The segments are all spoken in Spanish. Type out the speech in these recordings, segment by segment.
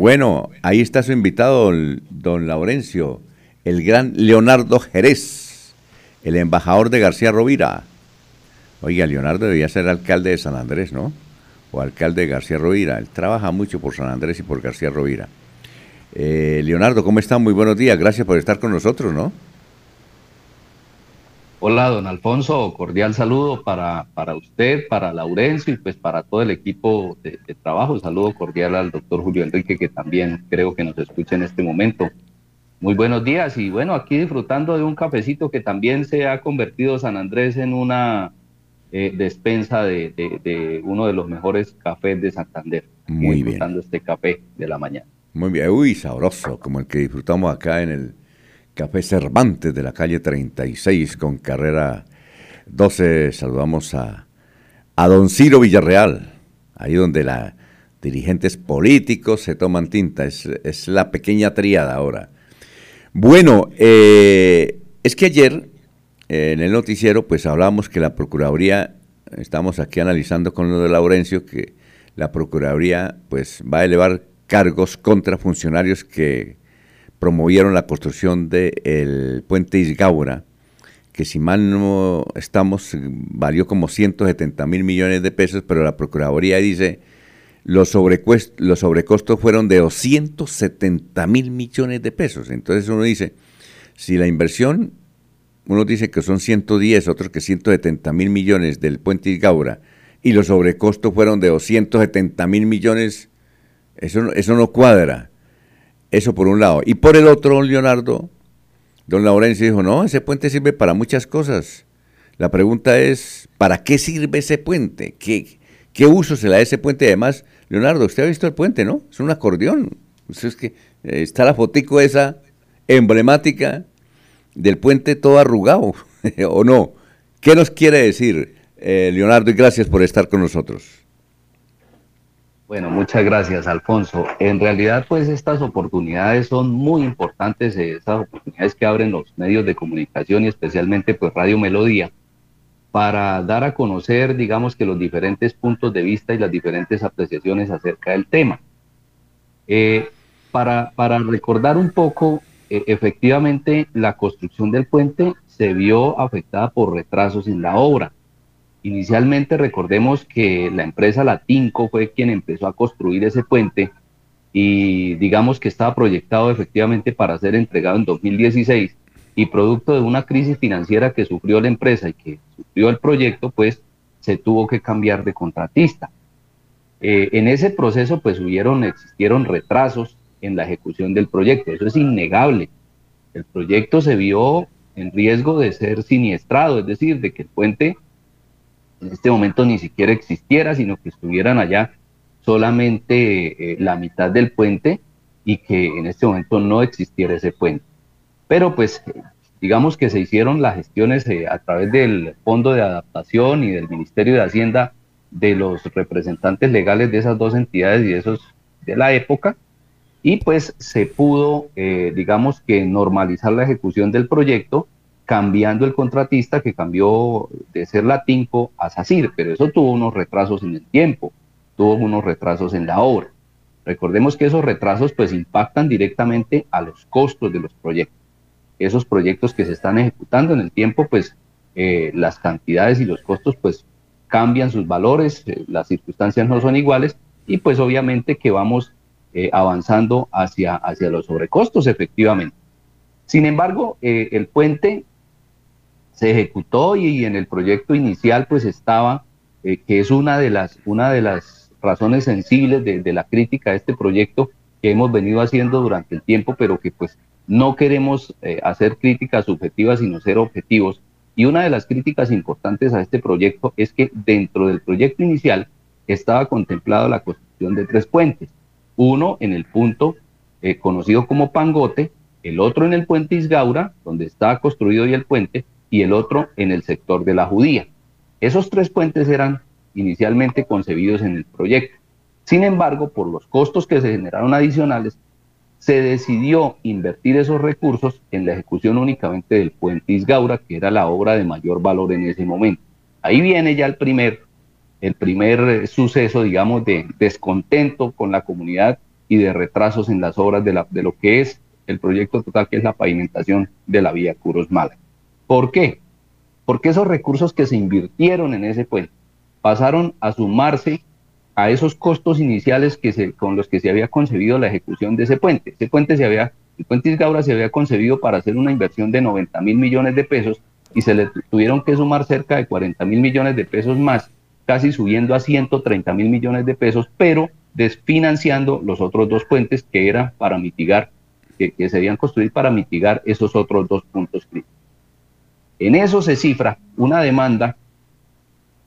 Bueno, ahí está su invitado, don Laurencio, el gran Leonardo Jerez, el embajador de García Rovira. Oiga, Leonardo debía ser alcalde de San Andrés, ¿no? O alcalde de García Rovira. Él trabaja mucho por San Andrés y por García Rovira. Eh, Leonardo, ¿cómo está? Muy buenos días. Gracias por estar con nosotros, ¿no? Hola, don Alfonso, cordial saludo para, para usted, para Laurencio y pues para todo el equipo de, trabajo. saludo cordial al doctor Julio Enrique, que también creo que nos escucha en este momento. Muy buenos días y bueno, aquí disfrutando de un cafecito que también se ha convertido San Andrés en una eh, despensa de, uno de los mejores cafés de Santander. Muy bien. Disfrutando este café de la mañana. Muy bien, uy, sabroso, como el que disfrutamos acá en el Café Cervantes de la calle 36 con carrera 12. Saludamos a, a don Ciro Villarreal, ahí donde la dirigentes políticos se toman tinta, es, la pequeña triada ahora. Bueno, eh, es que ayer eh, en el noticiero pues hablábamos que la Procuraduría, estamos aquí analizando con lo de Laurencio, que la Procuraduría pues va a elevar cargos contra funcionarios que promovieron la construcción del puente Isgaura, que si mal no estamos, valió como 170 mil millones de pesos, pero la Procuraduría dice los, los sobrecostos fueron de 270 mil millones de pesos. Entonces uno dice, si la inversión, uno dice que son 110, otros que 170 mil millones del puente Isgaura, y los sobrecostos fueron de 270 mil millones, eso, eso no cuadra. Eso por un lado. Y por el otro, Leonardo, don Laurencio dijo, no, ese puente sirve para muchas cosas. La pregunta es, ¿para qué sirve ese puente? ¿Qué, qué uso se le da ese puente? Además, Leonardo, usted ha visto el puente, ¿no? Es un acordeón. Que eh, está la fotico esa emblemática del puente todo arrugado, ¿o no? ¿Qué nos quiere decir, eh, Leonardo? Y gracias por estar con nosotros. Bueno, muchas gracias, Alfonso. En realidad, pues estas oportunidades son muy importantes, eh, esas oportunidades que abren los medios de comunicación y especialmente pues Radio Melodía para dar a conocer, digamos que los diferentes puntos de vista y las diferentes apreciaciones acerca del tema. Eh, para, para recordar un poco, e, efectivamente la construcción del puente se vio afectada por retrasos en la obra Inicialmente recordemos que la empresa Latinco fue quien empezó a construir ese puente y digamos que estaba proyectado efectivamente para ser entregado en 2016 y producto de una crisis financiera que sufrió la empresa y que sufrió el proyecto, pues se tuvo que cambiar de contratista. Eh, en ese proceso pues hubieron, existieron retrasos en la ejecución del proyecto, eso es innegable. El proyecto se vio en riesgo de ser siniestrado, es decir, de que el puente en este momento ni siquiera existiera, sino que estuvieran allá solamente eh, la mitad del puente y que en este momento no existiera ese puente. Pero pues digamos que se hicieron las gestiones eh, a través del Fondo de Adaptación y del Ministerio de Hacienda de los representantes legales de esas dos entidades y de esos de la época y pues se pudo eh, digamos que normalizar la ejecución del proyecto cambiando el contratista que cambió de ser Latinco a SACIR, pero eso tuvo unos retrasos en el tiempo, tuvo unos retrasos en la obra. Recordemos que esos retrasos pues impactan directamente a los costos de los proyectos. Esos proyectos que se están ejecutando en el tiempo pues eh, las cantidades y los costos pues cambian sus valores, eh, las circunstancias no son iguales y pues obviamente que vamos eh, avanzando hacia, hacia los sobrecostos efectivamente. Sin embargo, el puente se ejecutó y, en el proyecto inicial pues estaba, eh, que es una de las, una de las razones sensibles de, la crítica a este proyecto que hemos venido haciendo durante el tiempo, pero que pues no queremos eh, hacer críticas subjetivas, sino ser objetivos. Y una de las críticas importantes a este proyecto es que dentro del proyecto inicial estaba contemplado la construcción de tres puentes. Uno en el punto eh, conocido como Pangote, el otro en el puente Isgaura, donde está construido hoy el puente, y el otro en el sector de la judía. Esos tres puentes eran inicialmente concebidos en el proyecto. Sin embargo, por los costos que se generaron adicionales, se decidió invertir esos recursos en la ejecución únicamente del puente Isgaura, que era la obra de mayor valor en ese momento. Ahí viene ya el primer, el primer suceso, digamos, de descontento con la comunidad y de retrasos en las obras de, lo que es el proyecto total, que es la pavimentación de la vía Curos. ¿Por qué? Porque esos recursos que se invirtieron en ese puente pasaron a sumarse a esos costos iniciales que se, con los que se había concebido la ejecución de ese puente. Ese puente se había, el puente Isgaura se había concebido para hacer una inversión de 90 mil millones de pesos y se le tuvieron que sumar cerca de 40 mil millones de pesos más, casi subiendo a 130 mil millones de pesos, pero desfinanciando los otros dos puentes que eran para mitigar, que, que se debían construir para mitigar esos otros dos puntos críticos. En eso se cifra una demanda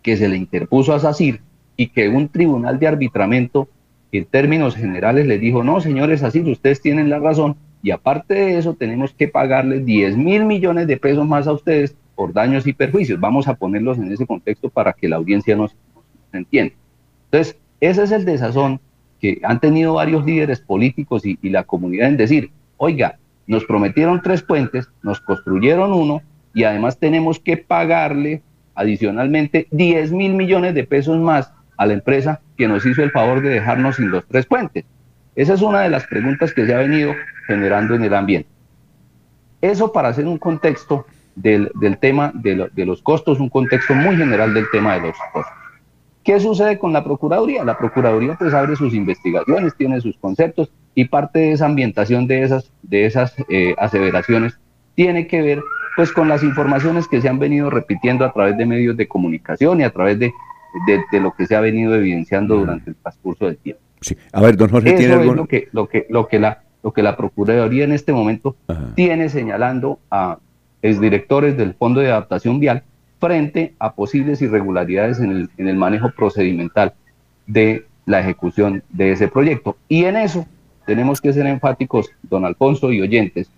que se le interpuso a SACIR y que un tribunal de arbitramiento en términos generales le dijo, no, señores SACIR, ustedes tienen la razón y aparte de eso tenemos que pagarles 10 mil millones de pesos más a ustedes por daños y perjuicios. Vamos a ponerlos en ese contexto para que la audiencia nos, entienda. Entonces, ese es el desazón que han tenido varios líderes políticos y la comunidad en decir, oiga, nos prometieron tres puentes, nos construyeron uno y además tenemos que pagarle adicionalmente 10 mil millones de pesos más a la empresa que nos hizo el favor de dejarnos sin los tres puentes. Esa es una de las preguntas que se ha venido generando en el ambiente. Eso para hacer un contexto del, tema de, de, los costos, un contexto muy general del tema de los costos. ¿Qué sucede con la Procuraduría? La Procuraduría pues abre sus investigaciones, tiene sus conceptos y parte de esa ambientación de esas, de esas eh, aseveraciones tiene que ver pues con las informaciones que se han venido repitiendo a través de medios de comunicación y a través de, de, lo que se ha venido evidenciando durante el transcurso del tiempo. Sí. A ver, don Jorge, ¿tiene es lo que, lo, que, lo, que la, lo que la Procuraduría en este momento tiene señalando a exdirectores del Fondo de Adaptación Vial frente a posibles irregularidades en el, en el manejo procedimental de la ejecución de ese proyecto. Y en eso tenemos que ser enfáticos, don Alfonso y oyentes,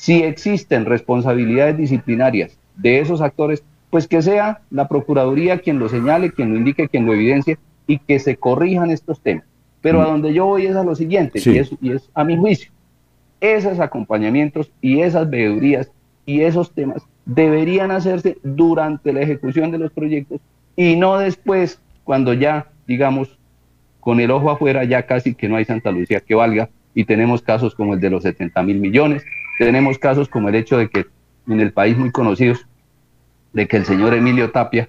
si existen responsabilidades disciplinarias de esos actores, pues que sea la Procuraduría quien lo señale, quien lo indique, quien lo evidencie y que se corrijan estos temas. Pero a mm. donde yo voy es a lo siguiente, y, es, y es a mi juicio, esos acompañamientos y esas veedurías y esos temas deberían hacerse durante la ejecución de los proyectos y no después, cuando ya, digamos, con el ojo afuera, ya casi que no hay Santa Lucía que valga y tenemos casos como el de los 70 mil millones, tenemos casos como el hecho de que en el país muy conocidos, de que el señor Emilio Tapia,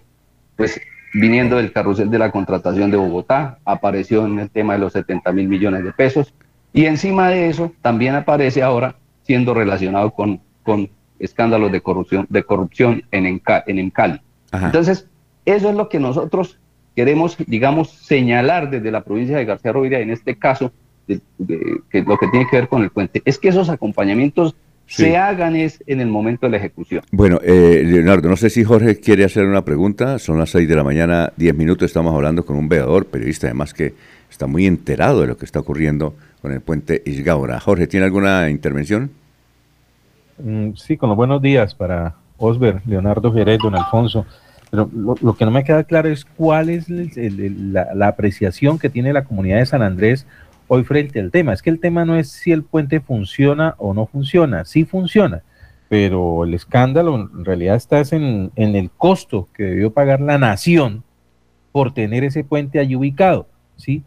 pues viniendo del carrusel de la contratación de Bogotá, apareció en el tema de los 70 mil millones de pesos, y encima de eso también aparece ahora siendo relacionado con, con escándalos de corrupción, de corrupción en, en, Encali. Entonces, eso es lo que nosotros queremos, digamos, señalar desde la provincia de García Rovira, en este caso, que lo que tiene que ver con el puente, es que esos acompañamientos se hagan es en el momento de la ejecución. Bueno, eh, Leonardo, no sé si Jorge quiere hacer una pregunta. Son las 6 de la mañana, 10 minutos. Estamos hablando con un veador, periodista, además que está muy enterado de lo que está ocurriendo con el puente Isgaura. Jorge, ¿tiene alguna intervención? Mm, sí, con los buenos días para Osber, Leonardo Jerez, don Alfonso. Pero lo, que no me queda claro es cuál es la apreciación que tiene la comunidad de San Andrés hoy frente al tema. Es que el tema no es si el puente funciona o no funciona, sí funciona, pero el escándalo en realidad está en, en el costo que debió pagar la nación por tener ese puente allí ubicado, ¿sí?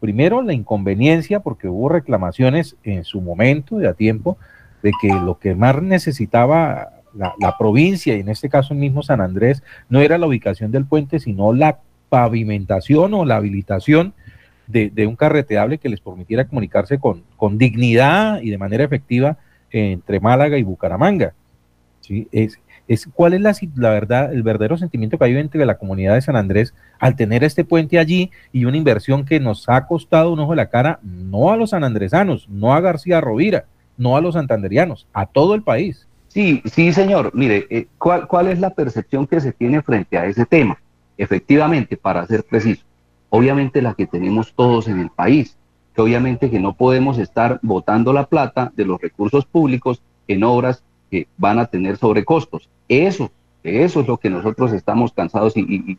Primero, la inconveniencia, porque hubo reclamaciones en su momento y a tiempo, de que lo que más necesitaba la, la, provincia, y en este caso el mismo San Andrés, no era la ubicación del puente, sino la pavimentación o la habilitación de, un carreteable que les permitiera comunicarse con, con dignidad y de manera efectiva entre Málaga y Bucaramanga. ¿sí? Es, es, ¿Cuál es la, la, verdad, el verdadero sentimiento que hay entre la comunidad de San Andrés al tener este puente allí y una inversión que nos ha costado un ojo de la cara, no a los sanandresanos, no a García Rovira, no a los santanderianos, a todo el país? Sí, sí, señor. Mire, eh, ¿cuál, ¿cuál es la percepción que se tiene frente a ese tema? Efectivamente, para ser preciso, obviamente la que tenemos todos en el país, que obviamente que no podemos estar botando la plata de los recursos públicos en obras que van a tener sobrecostos. Eso, eso es lo que nosotros estamos cansados y,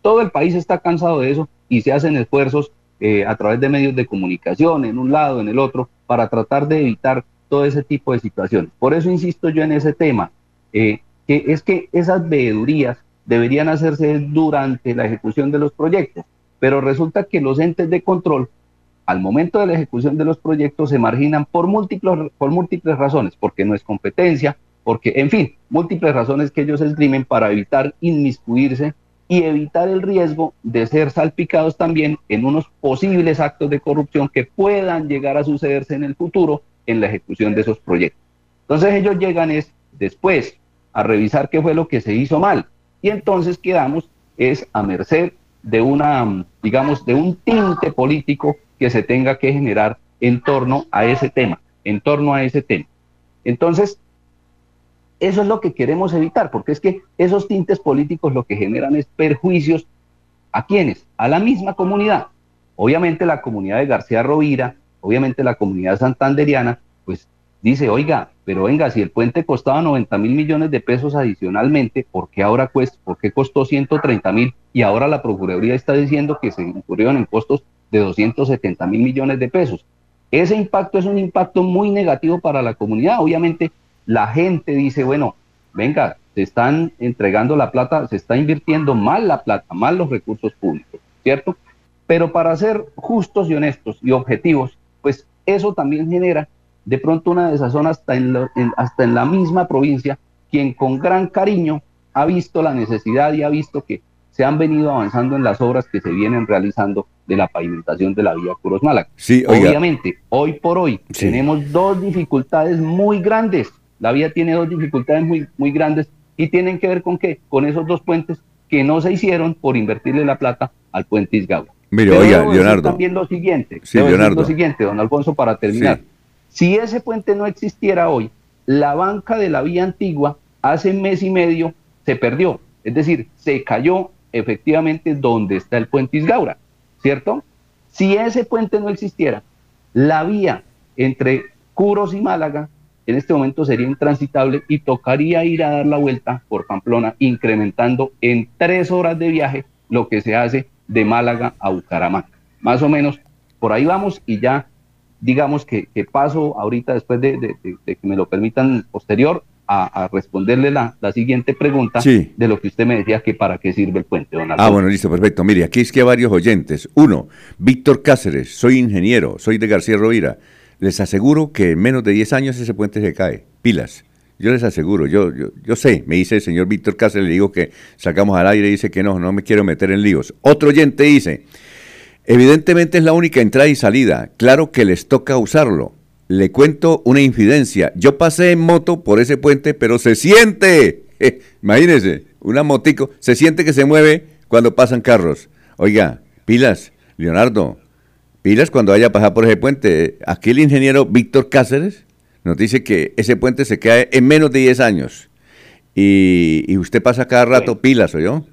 todo el país está cansado de eso y se hacen esfuerzos eh, a través de medios de comunicación en un lado, en el otro, para tratar de evitar todo ese tipo de situaciones. Por eso insisto yo en ese tema, eh, que es que esas veedurías deberían hacerse durante la ejecución de los proyectos, pero resulta que los entes de control al momento de la ejecución de los proyectos se marginan por múltiples, por múltiples razones, porque no es competencia, porque, en fin, múltiples razones que ellos esgrimen para evitar inmiscuirse y evitar el riesgo de ser salpicados también en unos posibles actos de corrupción que puedan llegar a sucederse en el futuro en la ejecución de esos proyectos. Entonces ellos llegan es después a revisar qué fue lo que se hizo mal y entonces quedamos es a merced de una, digamos, de un tinte político que se tenga que generar en torno a ese tema, en torno a ese tema. Entonces, eso es lo que queremos evitar, porque es que esos tintes políticos lo que generan es perjuicios a quienes, a la misma comunidad. Obviamente la comunidad de García Rovira, obviamente la comunidad santanderiana, pues dice, oiga, pero venga, si el puente costaba 90 mil millones de pesos adicionalmente, ¿por qué ahora cuesta, por qué costó 130 mil? Y ahora la Procuraduría está diciendo que se incurrieron en costos de 270 mil millones de pesos. Ese impacto es un impacto muy negativo para la comunidad. Obviamente la gente dice, bueno, venga, se están entregando la plata, se está invirtiendo mal la plata, mal los recursos públicos, ¿cierto? Pero para ser justos y honestos y objetivos, pues eso también genera de pronto una desazón hasta en, hasta en la misma provincia, quien con gran cariño ha visto la necesidad y ha visto que se han venido avanzando en las obras que se vienen realizando de la pavimentación de la vía Curos Málaga. Sí, Obviamente, hoy por hoy tenemos dos dificultades muy grandes. La vía tiene dos dificultades muy, muy grandes y tienen que ver con qué? Con esos dos puentes que no se hicieron por invertirle la plata al puente Isgau. Mire, oiga, Leonardo. También lo siguiente, sí, Leonardo. lo siguiente, don Alfonso, para terminar. Si ese puente no existiera hoy, la banca de la vía antigua hace mes y medio se perdió, es decir, se cayó efectivamente donde está el puente Isgaura, ¿cierto? Si ese puente no existiera, la vía entre Curos y Málaga en este momento sería intransitable y tocaría ir a dar la vuelta por Pamplona, incrementando en tres horas de viaje lo que se hace de Málaga a Bucaramanga. Más o menos por ahí vamos y ya digamos que, paso ahorita, después de, que me lo permitan posterior, a, responderle la, siguiente pregunta de lo que usted me decía que para qué sirve el puente, don Ah, bueno, listo, perfecto. Mire, aquí es que hay varios oyentes. Uno, Víctor Cáceres, soy ingeniero, soy de García Rovira. Les aseguro que en menos de 10 años ese puente se cae. Pilas. Yo les aseguro, yo, yo, yo sé, me dice el señor Víctor Cáceres, le digo que sacamos al aire dice que no, no me quiero meter en líos. Otro oyente dice, Evidentemente es la única entrada y salida. Claro que les toca usarlo. Le cuento una infidencia. Yo pasé en moto por ese puente, pero se siente. imagínense, una motico, se siente que se mueve cuando pasan carros. Oiga, pilas, Leonardo, pilas cuando vaya a pasar por ese puente. Aquí el ingeniero Víctor Cáceres nos dice que ese puente se cae en menos de 10 años. Y, usted pasa cada rato pilas, ¿o yo?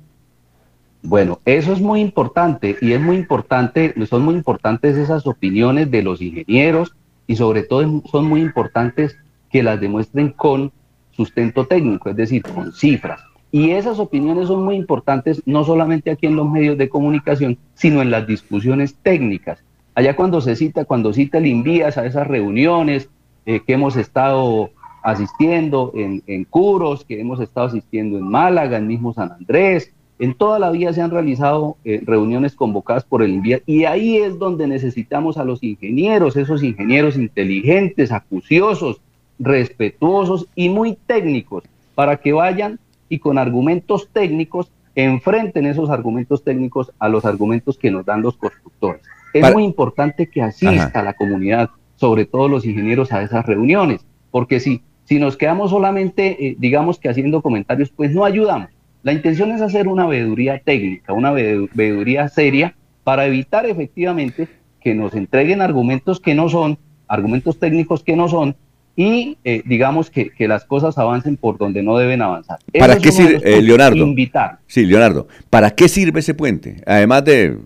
Bueno, eso es muy importante y es muy importante, son muy importantes esas opiniones de los ingenieros y sobre todo son muy importantes que las demuestren con sustento técnico, es decir, con cifras. Y esas opiniones son muy importantes no solamente aquí en los medios de comunicación, sino en las discusiones técnicas. Allá cuando se cita, cuando cita el Invías a esas reuniones eh, que hemos estado asistiendo en, en Curos, que hemos estado asistiendo en Málaga, en mismo San Andrés, en toda la vía se han realizado eh, reuniones convocadas por el INVIA y ahí es donde necesitamos a los ingenieros, esos ingenieros inteligentes, acuciosos, respetuosos y muy técnicos, para que vayan y con argumentos técnicos enfrenten esos argumentos técnicos a los argumentos que nos dan los constructores. Es muy importante que asista la comunidad, sobre todo los ingenieros, a esas reuniones, porque si, si nos quedamos solamente, eh, digamos que haciendo comentarios, pues no ayudamos. La intención es hacer una veeduría técnica, una veeduría seria, para evitar efectivamente que nos entreguen argumentos que no son, argumentos técnicos que no son, y eh, digamos que, las cosas avancen por donde no deben avanzar. ¿Para qué sirve, eh, Leonardo? Invitar. Sí, Leonardo, ¿para qué sirve ese puente? Además de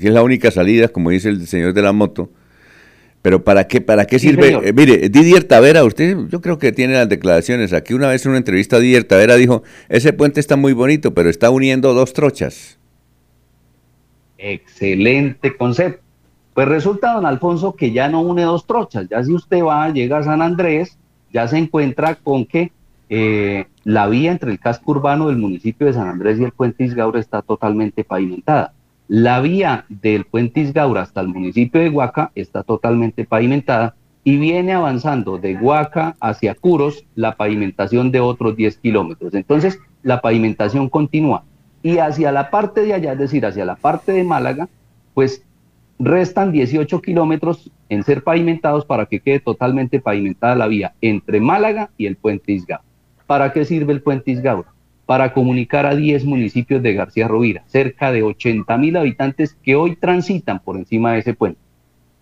que es la única salida, como dice el señor de la moto, pero ¿para qué, para qué sirve? Eh, mire, Didier Tavera, usted yo creo que tiene las declaraciones. Aquí una vez en una entrevista Didier Tavera dijo, ese puente está muy bonito, pero está uniendo dos trochas. Excelente concepto. Pues resulta, don Alfonso, que ya no une dos trochas. Ya si usted va, llega a San Andrés, ya se encuentra con que eh, la vía entre el casco urbano del municipio de San Andrés y el puente Isgaura está totalmente pavimentada. La vía del puente Isgaura hasta el municipio de Huaca está totalmente pavimentada y viene avanzando de Huaca hacia Curos la pavimentación de otros 10 kilómetros. Entonces, la pavimentación continúa. Y hacia la parte de allá, es decir, hacia la parte de Málaga, pues restan 18 kilómetros en ser pavimentados para que quede totalmente pavimentada la vía entre Málaga y el puente Isgaura. ¿Para qué sirve el puente Isgaura? Para comunicar a 10 municipios de García Rovira, cerca de 80 mil habitantes que hoy transitan por encima de ese puente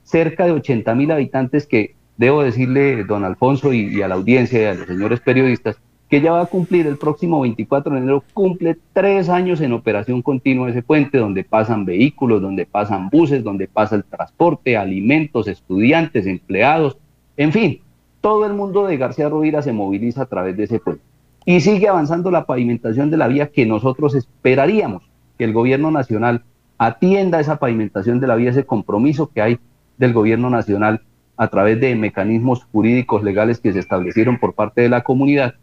cerca de 80 mil habitantes que debo decirle, don Alfonso, y, a la audiencia y a los señores periodistas, que ya va a cumplir el próximo 24 de enero, cumple tres años en operación continua ese puente, donde pasan vehículos, donde pasan buses, donde pasa el transporte, alimentos, estudiantes, empleados, en fin, todo el mundo de García Rovira se moviliza a través de ese puente. Y sigue avanzando la pavimentación de la vía que nosotros esperaríamos que el gobierno nacional atienda esa pavimentación de la vía, ese compromiso que hay del gobierno nacional a través de mecanismos jurídicos legales que se establecieron por parte de la comunidad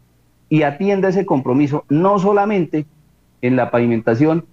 y atienda ese compromiso no solamente en la pavimentación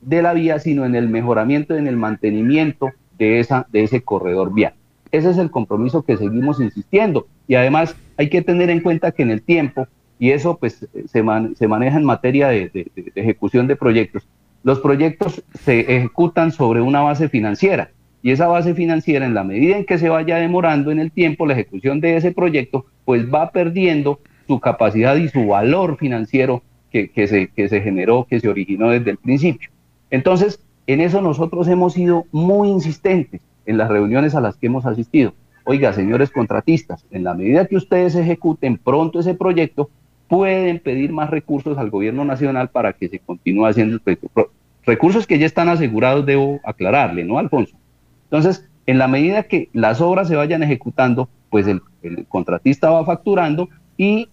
de la vía, sino en el mejoramiento, en el mantenimiento de, esa, de ese corredor vial. Ese es el compromiso que seguimos insistiendo. Y además hay que tener en cuenta que en el tiempo, y eso pues se, se maneja en materia de, de ejecución de proyectos, los proyectos se ejecutan sobre una base financiera y esa base financiera, en la medida en que se vaya demorando en el tiempo la ejecución de ese proyecto, pues va perdiendo su capacidad y su valor financiero que, se, que se generó, que se originó desde el principio. Entonces, en eso nosotros hemos sido muy insistentes en las reuniones a las que hemos asistido. Oiga, señores contratistas, en la medida que ustedes ejecuten pronto ese proyecto, pueden pedir más recursos al gobierno nacional para que se continúe haciendo el proyecto. Recursos que ya están asegurados, debo aclararle, ¿no, Alfonso? Entonces, en la medida que las obras se vayan ejecutando, pues el, contratista va facturando y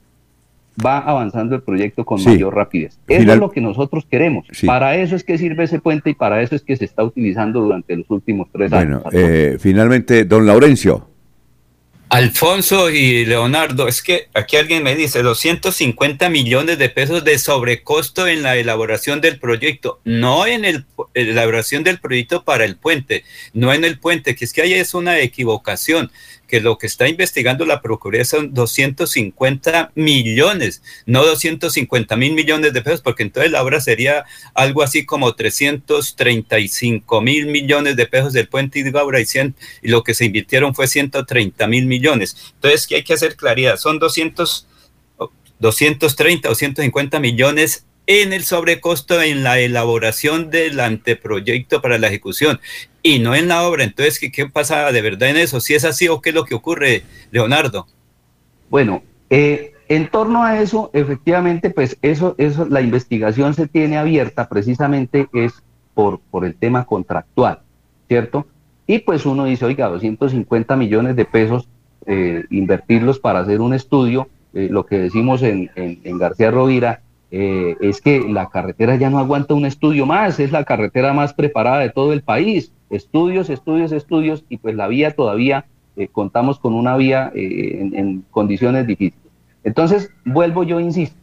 va avanzando el proyecto con mayor rapidez. Eso es lo que nosotros queremos. Para eso es que sirve ese puente y para eso es que se está utilizando durante los últimos tres años. Bueno, eh, finalmente, don Laurencio. Alfonso y Leonardo, es que aquí alguien me dice 250 millones de pesos de sobrecosto en la elaboración del proyecto, no en el, la elaboración del proyecto para el puente, no en el puente, que es que ahí es una equivocación que lo que está investigando la Procuraduría son 250 millones, no 250 mil millones de pesos, porque entonces la obra sería algo así como 335 mil millones de pesos del puente Idgaura y, y lo que se invirtieron fue 130 mil millones. Entonces, ¿qué hay que hacer claridad? Son 200, 230 o 150 millones en el sobrecosto en la elaboración del anteproyecto para la ejecución y no en la obra. Entonces, ¿qué, qué pasa de verdad en eso? Si es así o qué es lo que ocurre, Leonardo. Bueno, eh, en torno a eso, efectivamente, pues eso, eso, la investigación se tiene abierta precisamente es por, por el tema contractual, ¿cierto? Y pues uno dice, oiga, 250 millones de pesos, eh, invertirlos para hacer un estudio, eh, lo que decimos en, en García Rovira, eh, es que la carretera ya no aguanta un estudio más, es la carretera más preparada de todo el país. Estudios, estudios, estudios, y pues la vía todavía eh, contamos con una vía eh, en, condiciones difíciles. Entonces, vuelvo yo, insisto,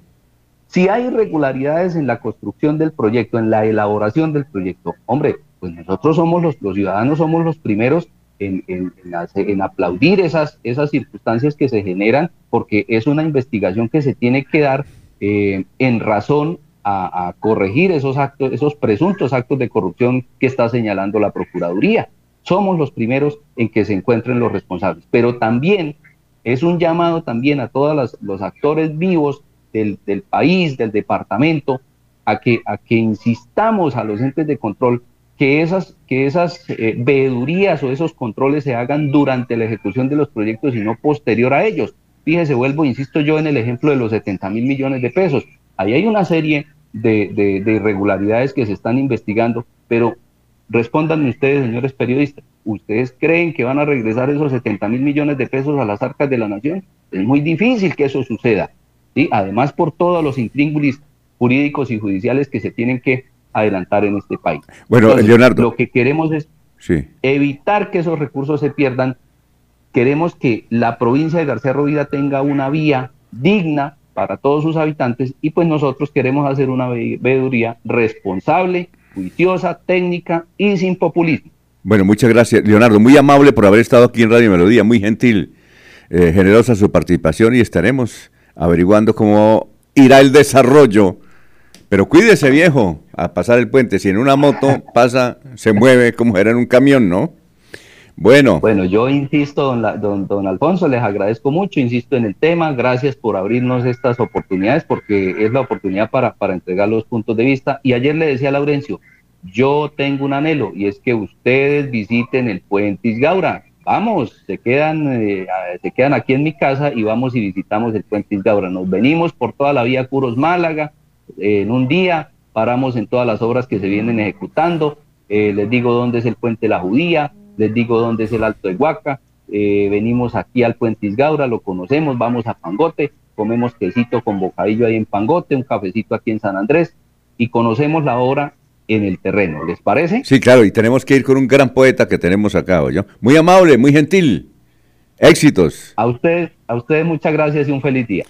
si hay irregularidades en la construcción del proyecto, en la elaboración del proyecto, hombre, pues nosotros somos los, ciudadanos, somos los primeros en, aplaudir esas circunstancias que se generan, porque es una investigación que se tiene que dar eh, en razón a, corregir esos actos, esos presuntos actos de corrupción que está señalando la Procuraduría. Somos los primeros en que se encuentren los responsables, pero también es un llamado también a todos los, actores vivos del, país, del departamento, a que, a que insistamos a los entes de control que esas, que eh, veedurías o esos controles se hagan durante la ejecución de los proyectos y no posterior a ellos. Fíjese, vuelvo, insisto yo en el ejemplo de los 70 mil millones de pesos. Ahí hay una serie de, de, irregularidades que se están investigando, pero respóndanme ustedes, señores periodistas, ¿ustedes creen que van a regresar esos 70 mil millones de pesos a las arcas de la nación? Es muy difícil que eso suceda. ¿sí? Además, por todos los intríngulis jurídicos y judiciales que se tienen que adelantar en este país. Bueno, Leonardo. Lo que queremos es evitar que esos recursos se pierdan Queremos que la provincia de García Rovira tenga una vía digna para todos sus habitantes y pues nosotros queremos hacer una veeduría responsable, juiciosa, técnica y sin populismo. Bueno, muchas gracias, Leonardo. Muy amable por haber estado aquí en Radio Melodía, muy gentil, eh, generosa su participación y estaremos averiguando cómo irá el desarrollo. Pero cuídese, viejo, a pasar el puente. Si en una moto pasa, se mueve como era en un camión, ¿no? Bueno. Bueno, yo insisto, don, don, Alfonso, les agradezco mucho, insisto en el tema, gracias por abrirnos estas oportunidades, porque es la oportunidad para, para entregar los puntos de vista. Y ayer le decía a Laurencio, yo tengo un anhelo y es que ustedes visiten el puente Isgaura. Vamos, se quedan, eh, se quedan aquí en mi casa y vamos y visitamos el puente Isgaura. Nos venimos por toda la vía Curos Málaga en un día, paramos en todas las obras que se vienen ejecutando. Eh, les digo dónde es el puente La Judía, les digo dónde es el Alto de Huaca. Eh, venimos aquí al puente Isgaura, lo conocemos, vamos a Pangote, comemos quesito con bocadillo ahí en Pangote, un cafecito aquí en San Andrés y conocemos la obra en el terreno. ¿Les parece? Sí, claro, y tenemos que ir con un gran poeta que tenemos acá, ¿yo? Muy amable, muy gentil. Éxitos. A ustedes, a ustedes muchas gracias y un feliz día.